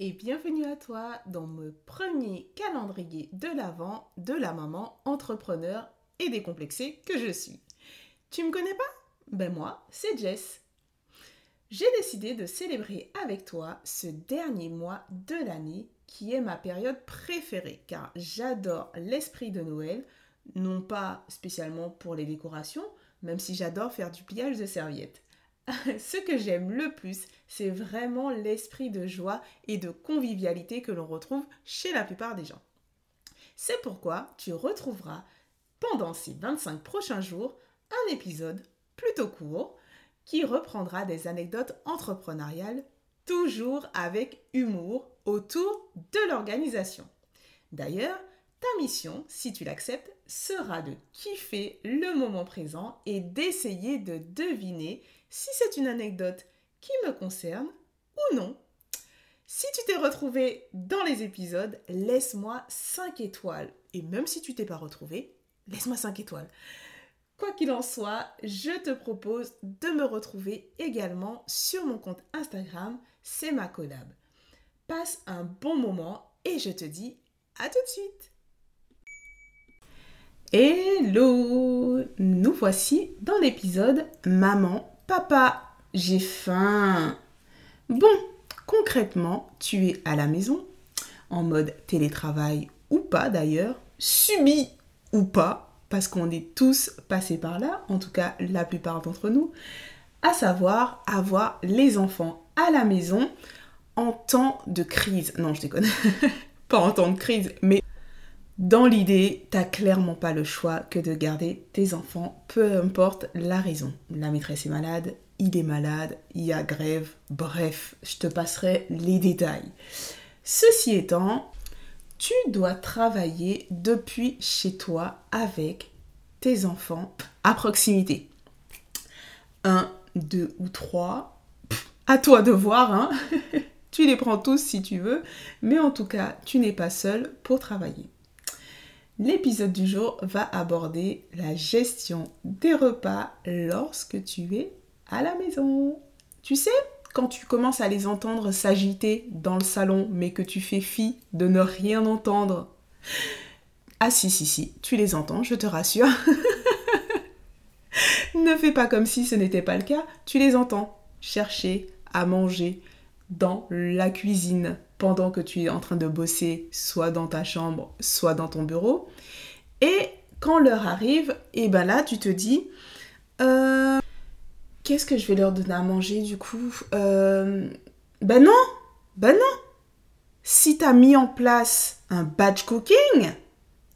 et bienvenue à toi dans le premier calendrier de l'Avent de la maman entrepreneur et décomplexée que je suis. Tu me connais pas? Ben moi, c'est Jess. J'ai décidé de célébrer avec toi ce dernier mois de l'année qui est ma période préférée car j'adore l'esprit de Noël, non pas spécialement pour les décorations, même si j'adore faire du pliage de serviettes. Ce que j'aime le plus, c'est vraiment l'esprit de joie et de convivialité que l'on retrouve chez la plupart des gens. C'est pourquoi tu retrouveras pendant ces 25 prochains jours un épisode plutôt court qui reprendra des anecdotes entrepreneuriales, toujours avec humour, autour de l'organisation. D'ailleurs, ta mission, si tu l'acceptes, sera de kiffer le moment présent et d'essayer de deviner si c'est une anecdote qui me concerne ou non. Si tu t'es retrouvé dans les épisodes, laisse-moi 5 étoiles. Et même si tu t'es pas retrouvé, laisse-moi 5 étoiles. Quoi qu'il en soit, je te propose de me retrouver également sur mon compte Instagram, c'est ma collab. Passe un bon moment et je te dis à tout de suite. Hello Nous voici dans l'épisode Maman, Papa, j'ai faim. Bon, concrètement, tu es à la maison, en mode télétravail ou pas d'ailleurs, subi ou pas, parce qu'on est tous passés par là, en tout cas la plupart d'entre nous, à savoir avoir les enfants à la maison en temps de crise. Non, je déconne. pas en temps de crise, mais dans l'idée, t'as clairement pas le choix que de garder tes enfants, peu importe la raison. La maîtresse est malade, il est malade, il y a grève, bref, je te passerai les détails. Ceci étant, tu dois travailler depuis chez toi avec tes enfants à proximité. Un, deux ou trois. À toi de voir, hein. tu les prends tous si tu veux, mais en tout cas, tu n'es pas seul pour travailler. L'épisode du jour va aborder la gestion des repas lorsque tu es à la maison. Tu sais, quand tu commences à les entendre s'agiter dans le salon, mais que tu fais fi de ne rien entendre. Ah si, si, si, tu les entends, je te rassure. ne fais pas comme si ce n'était pas le cas, tu les entends chercher à manger dans la cuisine pendant que tu es en train de bosser, soit dans ta chambre, soit dans ton bureau. Et quand l'heure arrive, et eh ben là, tu te dis, euh, qu'est-ce que je vais leur donner à manger du coup? Euh, Ben non, ben non. Si tu as mis en place un batch cooking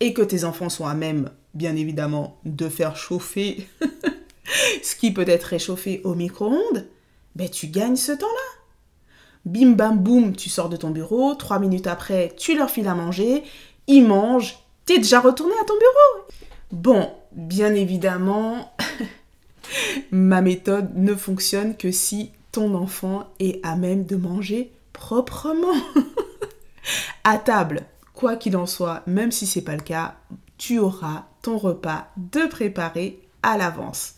et que tes enfants sont à même, bien évidemment, de faire chauffer ce qui peut être réchauffé au micro-ondes, ben tu gagnes ce temps-là. Bim bam boum, tu sors de ton bureau, trois minutes après, tu leur files à manger, ils mangent, t'es déjà retourné à ton bureau. Bon, bien évidemment, ma méthode ne fonctionne que si ton enfant est à même de manger proprement. à table, quoi qu'il en soit, même si c'est pas le cas, tu auras ton repas de préparer à l'avance.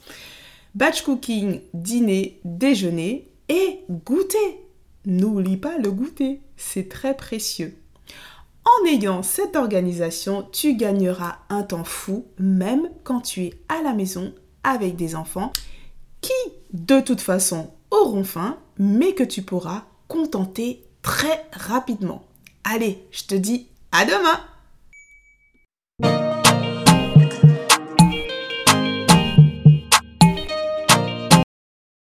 Batch cooking, dîner, déjeuner et goûter. N'oublie pas le goûter, c'est très précieux. En ayant cette organisation, tu gagneras un temps fou, même quand tu es à la maison avec des enfants qui, de toute façon, auront faim, mais que tu pourras contenter très rapidement. Allez, je te dis à demain